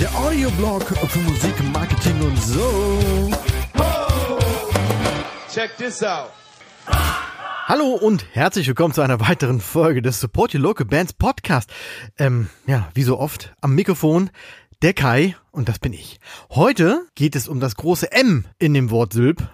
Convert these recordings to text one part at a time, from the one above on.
Der Audioblog für Musik, Marketing und so. Check this out. Hallo und herzlich willkommen zu einer weiteren Folge des Support Your Local Bands Podcast. Ähm, ja, wie so oft am Mikrofon der Kai und das bin ich. Heute geht es um das große M in dem Wort Sylp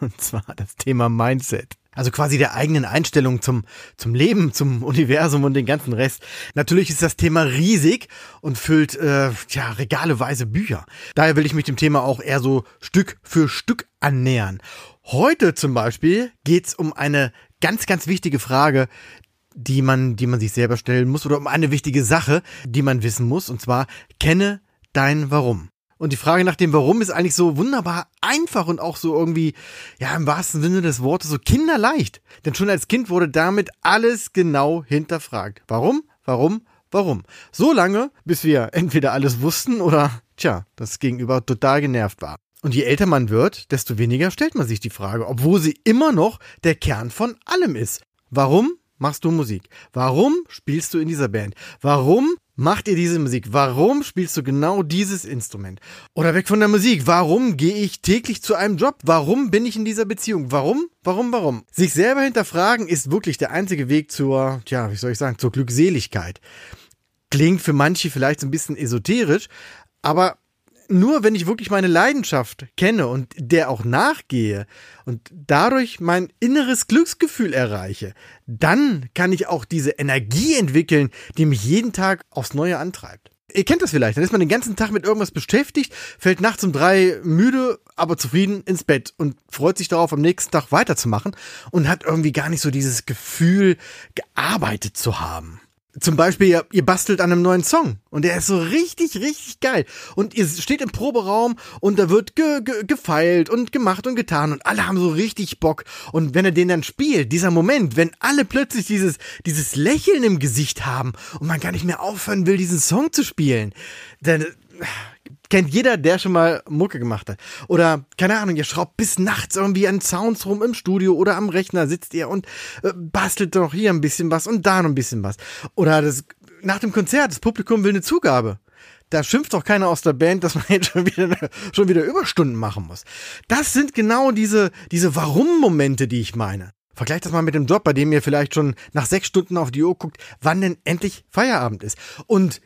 und zwar das Thema Mindset. Also quasi der eigenen Einstellung zum, zum Leben, zum Universum und den ganzen Rest. Natürlich ist das Thema riesig und füllt äh, ja, regaleweise Bücher. Daher will ich mich dem Thema auch eher so Stück für Stück annähern. Heute zum Beispiel geht's um eine ganz, ganz wichtige Frage, die man, die man sich selber stellen muss oder um eine wichtige Sache, die man wissen muss. Und zwar, kenne dein Warum. Und die Frage nach dem Warum ist eigentlich so wunderbar einfach und auch so irgendwie, ja, im wahrsten Sinne des Wortes so kinderleicht. Denn schon als Kind wurde damit alles genau hinterfragt. Warum? Warum? Warum? So lange, bis wir entweder alles wussten oder, tja, das Gegenüber total genervt war. Und je älter man wird, desto weniger stellt man sich die Frage, obwohl sie immer noch der Kern von allem ist. Warum machst du Musik? Warum spielst du in dieser Band? Warum macht ihr diese Musik? Warum spielst du genau dieses Instrument? Oder weg von der Musik. Warum gehe ich täglich zu einem Job? Warum bin ich in dieser Beziehung? Warum? Warum? Warum? Sich selber hinterfragen ist wirklich der einzige Weg zur, tja, wie soll ich sagen, zur Glückseligkeit. Klingt für manche vielleicht so ein bisschen esoterisch, aber nur wenn ich wirklich meine Leidenschaft kenne und der auch nachgehe und dadurch mein inneres Glücksgefühl erreiche, dann kann ich auch diese Energie entwickeln, die mich jeden Tag aufs Neue antreibt. Ihr kennt das vielleicht, dann ist man den ganzen Tag mit irgendwas beschäftigt, fällt nachts um drei müde, aber zufrieden ins Bett und freut sich darauf, am nächsten Tag weiterzumachen und hat irgendwie gar nicht so dieses Gefühl, gearbeitet zu haben. Zum Beispiel, ihr, ihr bastelt an einem neuen Song und der ist so richtig, richtig geil. Und ihr steht im Proberaum und da wird ge, ge, gefeilt und gemacht und getan und alle haben so richtig Bock. Und wenn er den dann spielt, dieser Moment, wenn alle plötzlich dieses, dieses Lächeln im Gesicht haben und man gar nicht mehr aufhören will, diesen Song zu spielen, dann kennt jeder, der schon mal Mucke gemacht hat. Oder, keine Ahnung, ihr schraubt bis nachts irgendwie an Sounds rum im Studio oder am Rechner sitzt ihr und äh, bastelt noch hier ein bisschen was und da noch ein bisschen was. Oder das, nach dem Konzert, das Publikum will eine Zugabe. Da schimpft doch keiner aus der Band, dass man jetzt schon wieder, schon wieder Überstunden machen muss. Das sind genau diese, diese Warum-Momente, die ich meine. Vergleicht das mal mit dem Job, bei dem ihr vielleicht schon nach sechs Stunden auf die Uhr guckt, wann denn endlich Feierabend ist. Und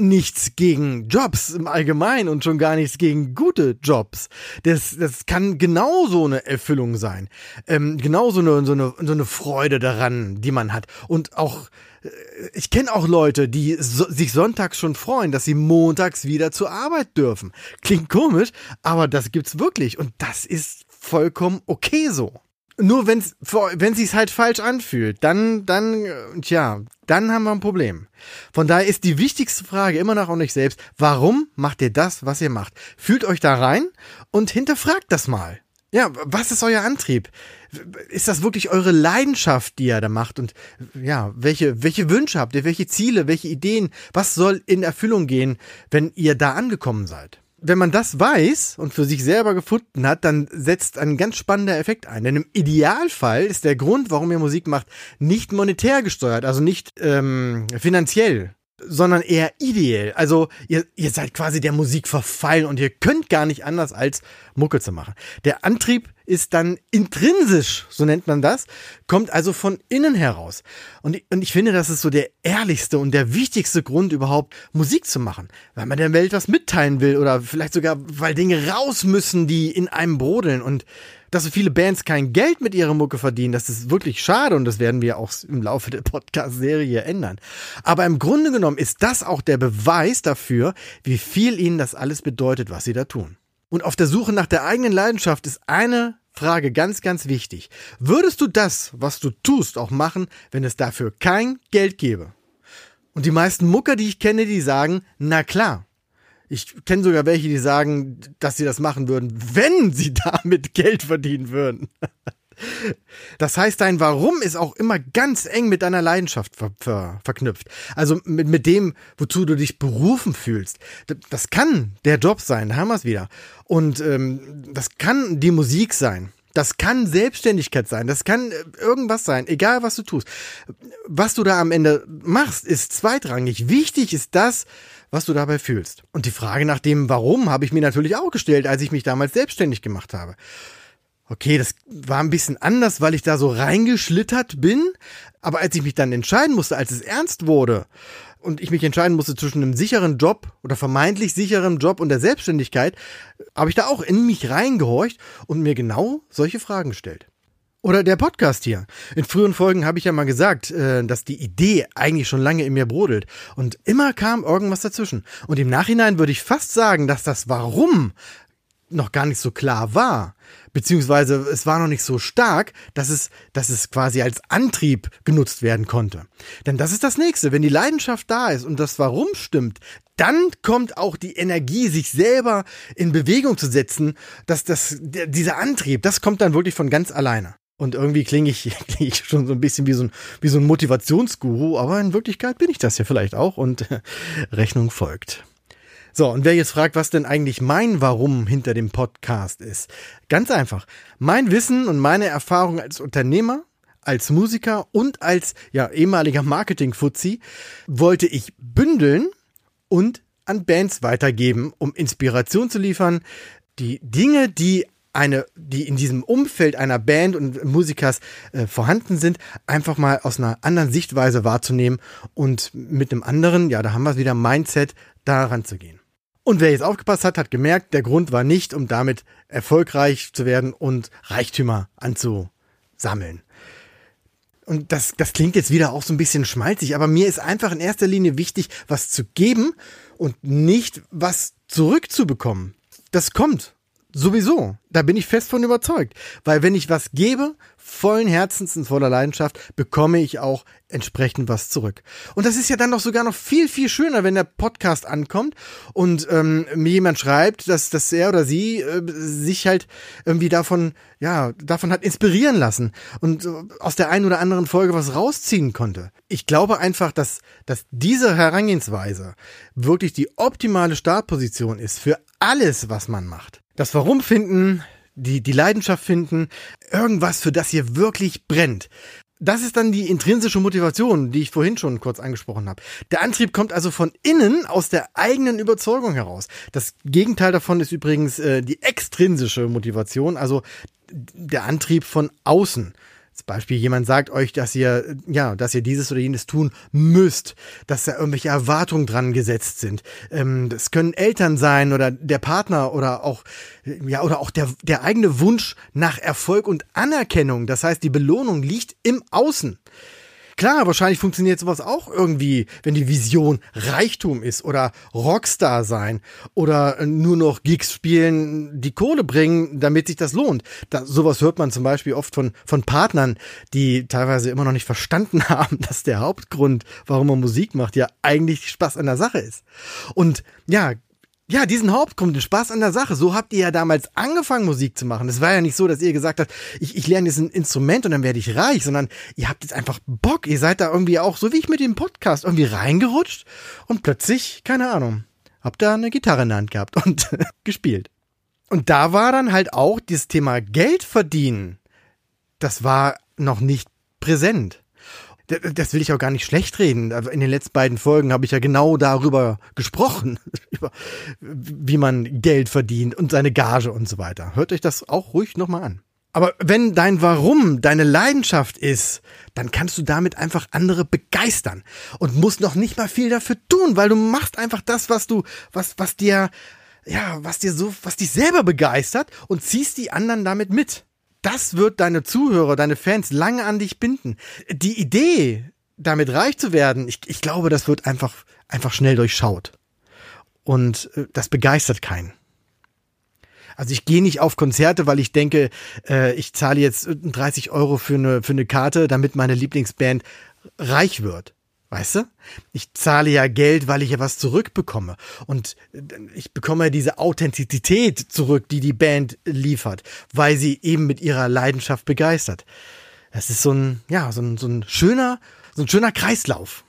nichts gegen Jobs im Allgemeinen und schon gar nichts gegen gute Jobs. Das, das kann genauso eine Erfüllung sein. Ähm, genauso eine, so, eine, so eine Freude daran, die man hat. Und auch, äh, ich kenne auch Leute, die so, sich sonntags schon freuen, dass sie montags wieder zur Arbeit dürfen. Klingt komisch, aber das gibt's wirklich. Und das ist vollkommen okay so. Nur wenn's, wenn sich's halt falsch anfühlt, dann, dann, tja, dann haben wir ein Problem. Von daher ist die wichtigste Frage immer noch an euch selbst, warum macht ihr das, was ihr macht? Fühlt euch da rein und hinterfragt das mal. Ja, was ist euer Antrieb? Ist das wirklich eure Leidenschaft, die ihr da macht? Und ja, welche, welche Wünsche habt ihr? Welche Ziele? Welche Ideen? Was soll in Erfüllung gehen, wenn ihr da angekommen seid? Wenn man das weiß und für sich selber gefunden hat, dann setzt ein ganz spannender Effekt ein. Denn im Idealfall ist der Grund, warum ihr Musik macht, nicht monetär gesteuert, also nicht ähm, finanziell, sondern eher ideell. Also ihr, ihr seid quasi der Musik verfallen und ihr könnt gar nicht anders als Mucke zu machen. Der Antrieb ist dann intrinsisch, so nennt man das, kommt also von innen heraus. Und, und ich finde, das ist so der ehrlichste und der wichtigste Grund überhaupt, Musik zu machen. Weil man der Welt was mitteilen will oder vielleicht sogar, weil Dinge raus müssen, die in einem brodeln und dass so viele Bands kein Geld mit ihrer Mucke verdienen, das ist wirklich schade und das werden wir auch im Laufe der Podcast-Serie ändern. Aber im Grunde genommen ist das auch der Beweis dafür, wie viel ihnen das alles bedeutet, was sie da tun. Und auf der Suche nach der eigenen Leidenschaft ist eine Frage ganz, ganz wichtig. Würdest du das, was du tust, auch machen, wenn es dafür kein Geld gäbe? Und die meisten Mucker, die ich kenne, die sagen, na klar. Ich kenne sogar welche, die sagen, dass sie das machen würden, wenn sie damit Geld verdienen würden. Das heißt, dein Warum ist auch immer ganz eng mit deiner Leidenschaft ver ver verknüpft. Also mit, mit dem, wozu du dich berufen fühlst. Das kann der Job sein, da haben wir es wieder. Und ähm, das kann die Musik sein. Das kann Selbstständigkeit sein, das kann äh, irgendwas sein, egal was du tust. Was du da am Ende machst, ist zweitrangig. Wichtig ist das, was du dabei fühlst. Und die Frage nach dem Warum habe ich mir natürlich auch gestellt, als ich mich damals selbstständig gemacht habe. Okay, das war ein bisschen anders, weil ich da so reingeschlittert bin. Aber als ich mich dann entscheiden musste, als es ernst wurde und ich mich entscheiden musste zwischen einem sicheren Job oder vermeintlich sicheren Job und der Selbstständigkeit, habe ich da auch in mich reingehorcht und mir genau solche Fragen gestellt. Oder der Podcast hier. In früheren Folgen habe ich ja mal gesagt, äh, dass die Idee eigentlich schon lange in mir brodelt. Und immer kam irgendwas dazwischen. Und im Nachhinein würde ich fast sagen, dass das Warum noch gar nicht so klar war. Beziehungsweise es war noch nicht so stark, dass es, dass es quasi als Antrieb genutzt werden konnte. Denn das ist das nächste. Wenn die Leidenschaft da ist und das Warum stimmt, dann kommt auch die Energie, sich selber in Bewegung zu setzen, dass das, dieser Antrieb, das kommt dann wirklich von ganz alleine. Und irgendwie klinge ich, klinge ich schon so ein bisschen wie so ein, wie so ein Motivationsguru, aber in Wirklichkeit bin ich das ja vielleicht auch und Rechnung folgt. So, und wer jetzt fragt, was denn eigentlich mein Warum hinter dem Podcast ist. Ganz einfach. Mein Wissen und meine Erfahrung als Unternehmer, als Musiker und als ja, ehemaliger Marketing-Fuzzi wollte ich bündeln und an Bands weitergeben, um Inspiration zu liefern, die Dinge, die eine, die in diesem Umfeld einer Band und Musikers äh, vorhanden sind, einfach mal aus einer anderen Sichtweise wahrzunehmen und mit einem anderen, ja, da haben wir wieder Mindset, da ranzugehen. Und wer jetzt aufgepasst hat, hat gemerkt, der Grund war nicht, um damit erfolgreich zu werden und Reichtümer anzusammeln. Und das, das klingt jetzt wieder auch so ein bisschen schmalzig, aber mir ist einfach in erster Linie wichtig, was zu geben und nicht was zurückzubekommen. Das kommt. Sowieso. Da bin ich fest von überzeugt. Weil wenn ich was gebe, vollen Herzens und voller Leidenschaft, bekomme ich auch entsprechend was zurück. Und das ist ja dann noch sogar noch viel, viel schöner, wenn der Podcast ankommt und ähm, mir jemand schreibt, dass, dass er oder sie äh, sich halt irgendwie davon, ja, davon hat inspirieren lassen und äh, aus der einen oder anderen Folge was rausziehen konnte. Ich glaube einfach, dass, dass diese Herangehensweise wirklich die optimale Startposition ist für alles, was man macht. Das Warum finden, die, die Leidenschaft finden, irgendwas, für das ihr wirklich brennt. Das ist dann die intrinsische Motivation, die ich vorhin schon kurz angesprochen habe. Der Antrieb kommt also von innen aus der eigenen Überzeugung heraus. Das Gegenteil davon ist übrigens äh, die extrinsische Motivation, also der Antrieb von außen. Zum Beispiel jemand sagt euch, dass ihr, ja, dass ihr dieses oder jenes tun müsst, dass da irgendwelche Erwartungen dran gesetzt sind. Ähm, das können Eltern sein oder der Partner oder auch, ja, oder auch der, der eigene Wunsch nach Erfolg und Anerkennung. Das heißt, die Belohnung liegt im Außen. Klar, wahrscheinlich funktioniert sowas auch irgendwie, wenn die Vision Reichtum ist oder Rockstar sein oder nur noch Gigs spielen, die Kohle bringen, damit sich das lohnt. Da, sowas hört man zum Beispiel oft von, von Partnern, die teilweise immer noch nicht verstanden haben, dass der Hauptgrund, warum man Musik macht, ja eigentlich Spaß an der Sache ist. Und ja, ja, diesen Hauptgrund, den Spaß an der Sache. So habt ihr ja damals angefangen, Musik zu machen. Es war ja nicht so, dass ihr gesagt habt, ich, ich lerne jetzt ein Instrument und dann werde ich reich, sondern ihr habt jetzt einfach Bock. Ihr seid da irgendwie auch, so wie ich mit dem Podcast, irgendwie reingerutscht und plötzlich, keine Ahnung, habt da eine Gitarre in der Hand gehabt und gespielt. Und da war dann halt auch das Thema Geld verdienen. Das war noch nicht präsent das will ich auch gar nicht schlecht reden. In den letzten beiden Folgen habe ich ja genau darüber gesprochen, über wie man Geld verdient und seine Gage und so weiter. Hört euch das auch ruhig nochmal an. Aber wenn dein Warum deine Leidenschaft ist, dann kannst du damit einfach andere begeistern und musst noch nicht mal viel dafür tun, weil du machst einfach das, was du, was, was dir, ja, was dir so, was dich selber begeistert und ziehst die anderen damit mit das wird deine Zuhörer, deine Fans lange an dich binden. Die Idee, damit reich zu werden, ich, ich glaube, das wird einfach, einfach schnell durchschaut. Und äh, das begeistert keinen. Also ich gehe nicht auf Konzerte, weil ich denke, äh, ich zahle jetzt 30 Euro für eine, für eine Karte, damit meine Lieblingsband reich wird. Weißt du? Ich zahle ja Geld, weil ich ja was zurückbekomme. Und äh, ich bekomme diese Authentizität zurück, die die Band liefert, weil sie eben mit ihrer Leidenschaft begeistert. Das ist so ein, ja, so ein, so ein schöner, so ein schöner Kreislauf.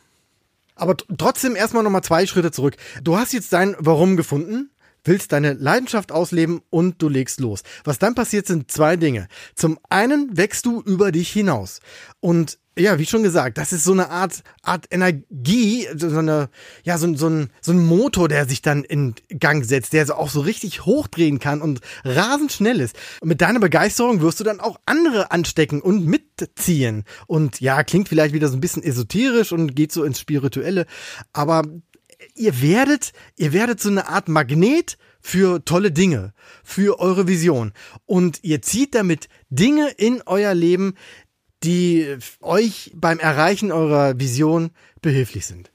Aber trotzdem erstmal nochmal zwei Schritte zurück. Du hast jetzt dein Warum gefunden. Willst deine Leidenschaft ausleben und du legst los. Was dann passiert, sind zwei Dinge. Zum einen wächst du über dich hinaus. Und ja, wie schon gesagt, das ist so eine Art, Art Energie, so eine, ja, so, so, ein, so ein Motor, der sich dann in Gang setzt, der so auch so richtig hochdrehen kann und rasend schnell ist. Und mit deiner Begeisterung wirst du dann auch andere anstecken und mitziehen. Und ja, klingt vielleicht wieder so ein bisschen esoterisch und geht so ins Spirituelle, aber ihr werdet, ihr werdet so eine Art Magnet für tolle Dinge, für eure Vision. Und ihr zieht damit Dinge in euer Leben, die euch beim Erreichen eurer Vision behilflich sind.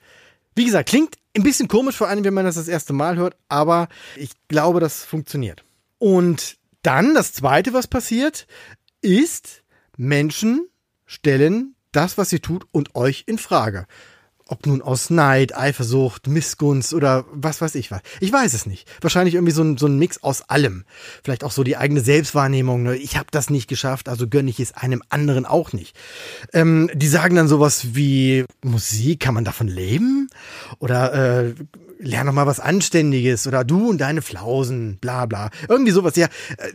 Wie gesagt, klingt ein bisschen komisch vor allem, wenn man das das erste Mal hört, aber ich glaube, das funktioniert. Und dann das zweite, was passiert, ist, Menschen stellen das, was ihr tut und euch in Frage. Ob nun aus Neid, Eifersucht, Missgunst oder was weiß ich was. Ich weiß es nicht. Wahrscheinlich irgendwie so ein, so ein Mix aus allem. Vielleicht auch so die eigene Selbstwahrnehmung. Ne? Ich habe das nicht geschafft, also gönne ich es einem anderen auch nicht. Ähm, die sagen dann sowas wie, Musik, kann man davon leben? Oder äh, lern doch mal was Anständiges oder du und deine Flausen, bla bla. Irgendwie sowas. Ja, äh,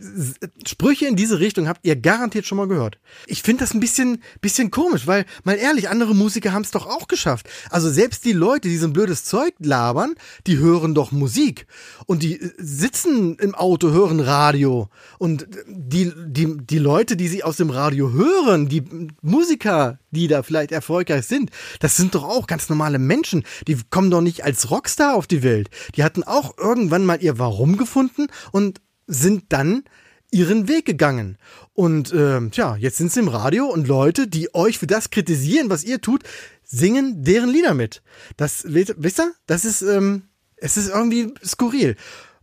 Sprüche in diese Richtung habt ihr garantiert schon mal gehört. Ich finde das ein bisschen, bisschen komisch, weil, mal ehrlich, andere Musiker haben es doch auch geschafft. Also selbst die Leute, die so ein blödes Zeug labern, die hören doch Musik. Und die äh, sitzen im Auto, hören Radio. Und die, die, die Leute, die sie aus dem Radio hören, die Musiker, die da vielleicht erfolgreich sind, das sind doch auch ganz normale Menschen. Die kommen doch nicht als Rockstar auf die Welt. Die hatten auch irgendwann mal ihr Warum gefunden und sind dann ihren Weg gegangen. Und äh, tja, jetzt sind sie im Radio und Leute, die euch für das kritisieren, was ihr tut, singen deren Lieder mit. Das, wisst ihr, das ist, ähm, es ist irgendwie skurril.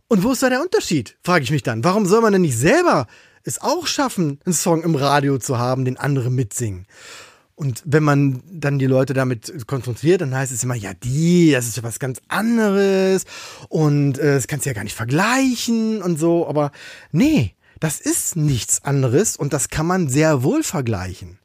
Und wo ist da der Unterschied? Frage ich mich dann. Warum soll man denn nicht selber es auch schaffen, einen Song im Radio zu haben, den andere mitsingen? Und wenn man dann die Leute damit konfrontiert, dann heißt es immer, ja, die, das ist ja was ganz anderes und äh, das kannst du ja gar nicht vergleichen und so. Aber nee, das ist nichts anderes und das kann man sehr wohl vergleichen.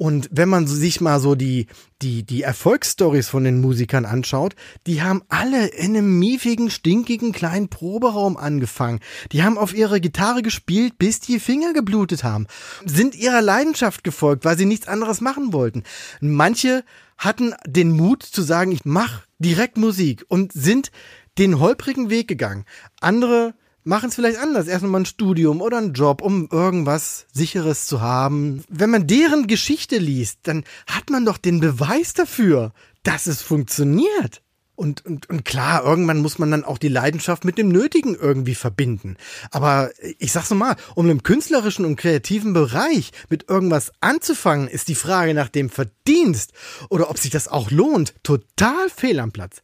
Und wenn man sich mal so die, die, die Erfolgsstories von den Musikern anschaut, die haben alle in einem miefigen, stinkigen kleinen Proberaum angefangen. Die haben auf ihrer Gitarre gespielt, bis die Finger geblutet haben. Sind ihrer Leidenschaft gefolgt, weil sie nichts anderes machen wollten. Manche hatten den Mut zu sagen, ich mach direkt Musik und sind den holprigen Weg gegangen. Andere machen es vielleicht anders. Erstmal ein Studium oder einen Job, um irgendwas Sicheres zu haben. Wenn man deren Geschichte liest, dann hat man doch den Beweis dafür, dass es funktioniert. Und, und, und klar, irgendwann muss man dann auch die Leidenschaft mit dem Nötigen irgendwie verbinden. Aber ich sag's nochmal, um im künstlerischen und kreativen Bereich mit irgendwas anzufangen, ist die Frage nach dem Verdienst oder ob sich das auch lohnt, total fehl am Platz.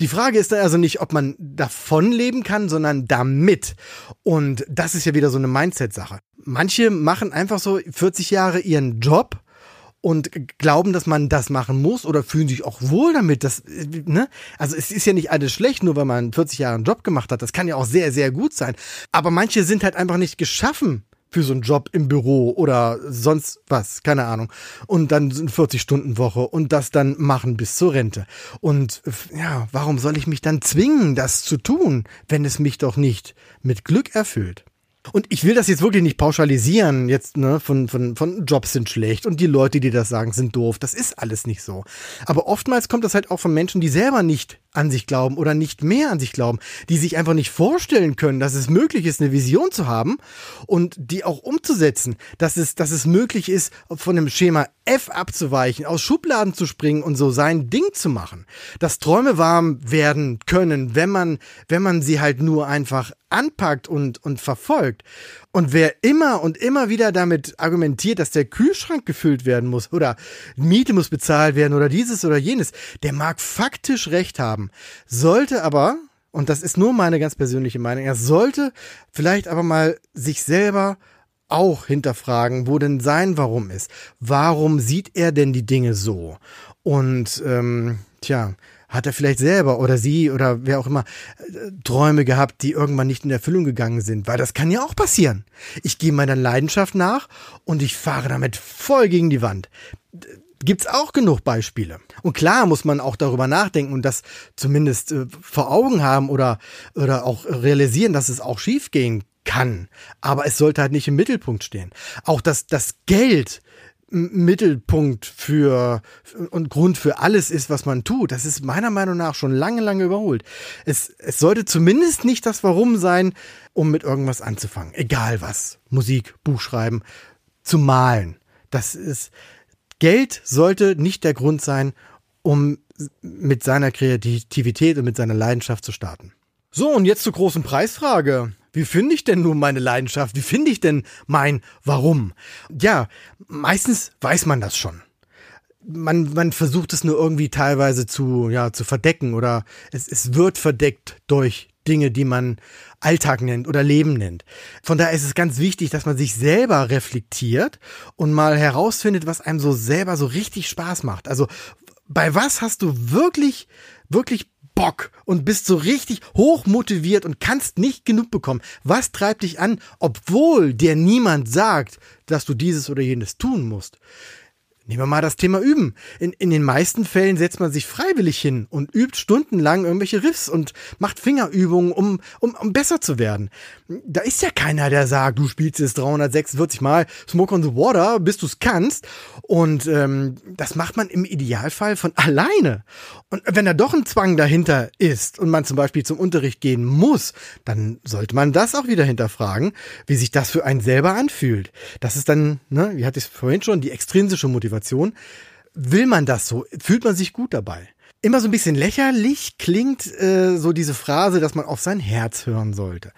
Die Frage ist dann also nicht, ob man davon leben kann, sondern damit. Und das ist ja wieder so eine Mindset-Sache. Manche machen einfach so 40 Jahre ihren Job und glauben, dass man das machen muss oder fühlen sich auch wohl damit. Das, ne? Also es ist ja nicht alles schlecht, nur weil man 40 Jahre einen Job gemacht hat. Das kann ja auch sehr, sehr gut sein. Aber manche sind halt einfach nicht geschaffen für so einen Job im Büro oder sonst was, keine Ahnung. Und dann sind 40 Stunden Woche und das dann machen bis zur Rente. Und ja, warum soll ich mich dann zwingen, das zu tun, wenn es mich doch nicht mit Glück erfüllt? Und ich will das jetzt wirklich nicht pauschalisieren, jetzt, ne, von, von, von Jobs sind schlecht und die Leute, die das sagen, sind doof. Das ist alles nicht so. Aber oftmals kommt das halt auch von Menschen, die selber nicht an sich glauben oder nicht mehr an sich glauben, die sich einfach nicht vorstellen können, dass es möglich ist, eine Vision zu haben und die auch umzusetzen, dass es, dass es möglich ist, von dem Schema F abzuweichen, aus Schubladen zu springen und so sein Ding zu machen. Dass Träume warm werden können, wenn man, wenn man sie halt nur einfach anpackt und, und verfolgt. Und wer immer und immer wieder damit argumentiert, dass der Kühlschrank gefüllt werden muss oder Miete muss bezahlt werden oder dieses oder jenes, der mag faktisch recht haben. Sollte aber, und das ist nur meine ganz persönliche Meinung, er sollte vielleicht aber mal sich selber auch hinterfragen, wo denn sein Warum ist. Warum sieht er denn die Dinge so? Und ähm, tja, hat er vielleicht selber oder sie oder wer auch immer äh, Träume gehabt, die irgendwann nicht in Erfüllung gegangen sind, weil das kann ja auch passieren. Ich gehe meiner Leidenschaft nach und ich fahre damit voll gegen die Wand. gibt's auch genug Beispiele. Und klar muss man auch darüber nachdenken und das zumindest äh, vor Augen haben oder, oder auch realisieren, dass es auch schiefgehen kann. Aber es sollte halt nicht im Mittelpunkt stehen. Auch das, das Geld Mittelpunkt für und Grund für alles ist, was man tut. Das ist meiner Meinung nach schon lange, lange überholt. Es, es sollte zumindest nicht das Warum sein, um mit irgendwas anzufangen. Egal was. Musik, Buch schreiben, zu malen. Das ist, Geld sollte nicht der Grund sein, um mit seiner Kreativität und mit seiner Leidenschaft zu starten. So, und jetzt zur großen Preisfrage. Wie finde ich denn nun meine Leidenschaft? Wie finde ich denn mein Warum? Ja, meistens weiß man das schon. Man, man versucht es nur irgendwie teilweise zu, ja, zu verdecken oder es, es wird verdeckt durch Dinge, die man Alltag nennt oder Leben nennt. Von daher ist es ganz wichtig, dass man sich selber reflektiert und mal herausfindet, was einem so selber so richtig Spaß macht. Also bei was hast du wirklich, wirklich Bock und bist so richtig hoch motiviert und kannst nicht genug bekommen. Was treibt dich an, obwohl dir niemand sagt, dass du dieses oder jenes tun musst? Nehmen wir mal das Thema Üben. In, in den meisten Fällen setzt man sich freiwillig hin und übt stundenlang irgendwelche Riffs und macht Fingerübungen, um, um, um besser zu werden. Da ist ja keiner, der sagt, du spielst jetzt 346 Mal Smoke on the Water, bis du es kannst. Und ähm, das macht man im Idealfall von alleine. Und wenn da doch ein Zwang dahinter ist und man zum Beispiel zum Unterricht gehen muss, dann sollte man das auch wieder hinterfragen, wie sich das für einen selber anfühlt. Das ist dann, ne, wie hatte ich es vorhin schon, die extrinsische Motivation. Motivation. Will man das so? Fühlt man sich gut dabei? Immer so ein bisschen lächerlich klingt äh, so diese Phrase, dass man auf sein Herz hören sollte.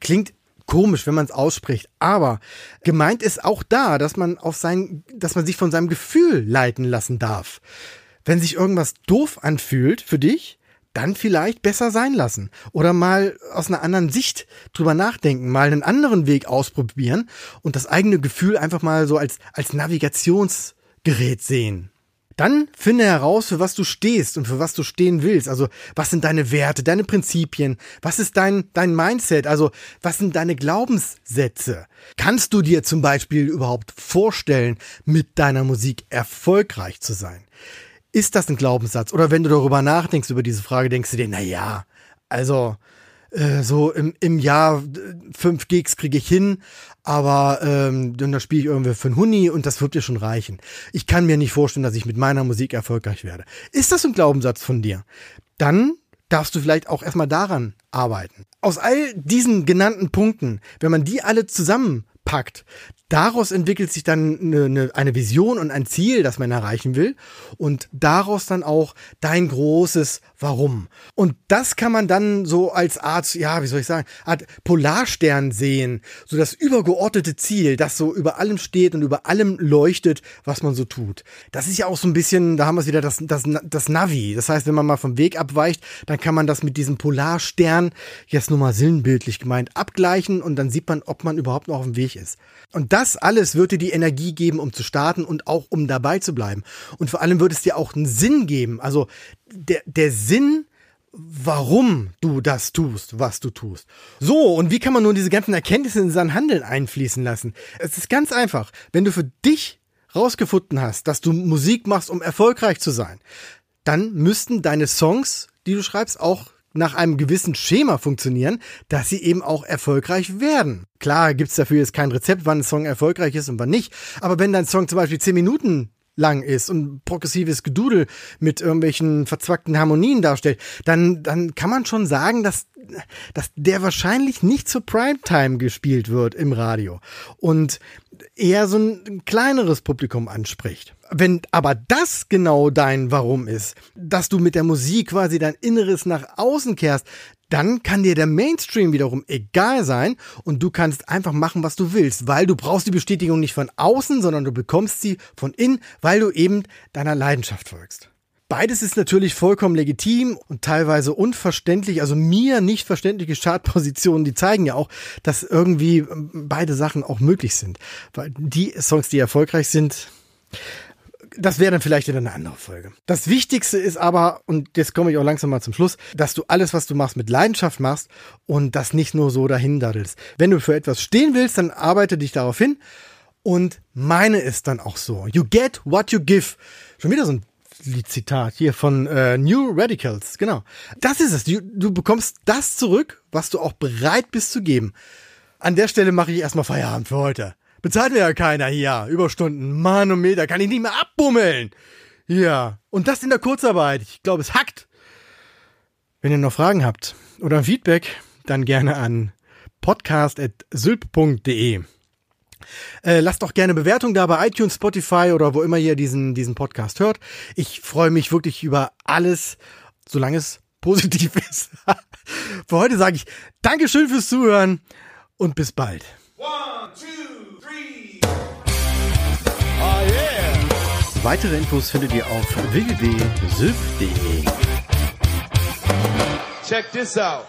Klingt komisch, wenn man es ausspricht, aber gemeint ist auch da, dass man auf sein, dass man sich von seinem Gefühl leiten lassen darf. Wenn sich irgendwas doof anfühlt für dich, dann vielleicht besser sein lassen oder mal aus einer anderen Sicht drüber nachdenken, mal einen anderen Weg ausprobieren und das eigene Gefühl einfach mal so als als Navigations Gerät sehen. Dann finde heraus, für was du stehst und für was du stehen willst. Also, was sind deine Werte, deine Prinzipien? Was ist dein, dein Mindset? Also, was sind deine Glaubenssätze? Kannst du dir zum Beispiel überhaupt vorstellen, mit deiner Musik erfolgreich zu sein? Ist das ein Glaubenssatz? Oder wenn du darüber nachdenkst, über diese Frage, denkst du dir, na ja, also, äh, so im, im Jahr äh, fünf Gigs kriege ich hin, aber ähm, dann da spiele ich irgendwie für Huni und das wird dir schon reichen. Ich kann mir nicht vorstellen, dass ich mit meiner Musik erfolgreich werde. Ist das ein Glaubenssatz von dir? Dann darfst du vielleicht auch erstmal daran arbeiten. Aus all diesen genannten Punkten, wenn man die alle zusammenpackt, Daraus entwickelt sich dann eine, eine, eine Vision und ein Ziel, das man erreichen will. Und daraus dann auch dein großes Warum. Und das kann man dann so als Art, ja, wie soll ich sagen, Art Polarstern sehen. So das übergeordnete Ziel, das so über allem steht und über allem leuchtet, was man so tut. Das ist ja auch so ein bisschen, da haben wir es wieder, das, das, das Navi. Das heißt, wenn man mal vom Weg abweicht, dann kann man das mit diesem Polarstern, jetzt nur mal sinnbildlich gemeint, abgleichen und dann sieht man, ob man überhaupt noch auf dem Weg ist. Und das alles wird dir die Energie geben, um zu starten und auch um dabei zu bleiben. Und vor allem wird es dir auch einen Sinn geben. Also der, der Sinn, warum du das tust, was du tust. So, und wie kann man nun diese ganzen Erkenntnisse in sein Handeln einfließen lassen? Es ist ganz einfach. Wenn du für dich rausgefunden hast, dass du Musik machst, um erfolgreich zu sein, dann müssten deine Songs, die du schreibst, auch nach einem gewissen Schema funktionieren, dass sie eben auch erfolgreich werden. Klar gibt's dafür jetzt kein Rezept, wann ein Song erfolgreich ist und wann nicht. Aber wenn dein Song zum Beispiel zehn Minuten lang ist und progressives Gedudel mit irgendwelchen verzwackten Harmonien darstellt, dann, dann kann man schon sagen, dass, dass der wahrscheinlich nicht zur Primetime gespielt wird im Radio und eher so ein kleineres Publikum anspricht. Wenn aber das genau dein Warum ist, dass du mit der Musik quasi dein Inneres nach außen kehrst, dann kann dir der Mainstream wiederum egal sein und du kannst einfach machen, was du willst, weil du brauchst die Bestätigung nicht von außen, sondern du bekommst sie von innen, weil du eben deiner Leidenschaft folgst. Beides ist natürlich vollkommen legitim und teilweise unverständlich, also mir nicht verständliche Chartpositionen, die zeigen ja auch, dass irgendwie beide Sachen auch möglich sind. Weil die Songs, die erfolgreich sind, das wäre dann vielleicht wieder eine andere Folge. Das Wichtigste ist aber, und jetzt komme ich auch langsam mal zum Schluss, dass du alles, was du machst, mit Leidenschaft machst und das nicht nur so dahin daddelst. Wenn du für etwas stehen willst, dann arbeite dich darauf hin und meine ist dann auch so. You get what you give. Schon wieder so ein Liedzitat hier von äh, New Radicals, genau. Das ist es. Du, du bekommst das zurück, was du auch bereit bist zu geben. An der Stelle mache ich erstmal Feierabend für heute. Bezahlt mir ja keiner hier. Überstunden, Manometer, kann ich nicht mehr abbummeln. Ja. Und das in der Kurzarbeit. Ich glaube, es hackt. Wenn ihr noch Fragen habt oder Feedback, dann gerne an podcast.sylp.de. Äh, lasst doch gerne Bewertung da bei iTunes, Spotify oder wo immer ihr diesen, diesen Podcast hört. Ich freue mich wirklich über alles, solange es positiv ist. Für heute sage ich Dankeschön fürs Zuhören und bis bald. One, two, Weitere Infos findet ihr auf www.sylp.de. Check this out.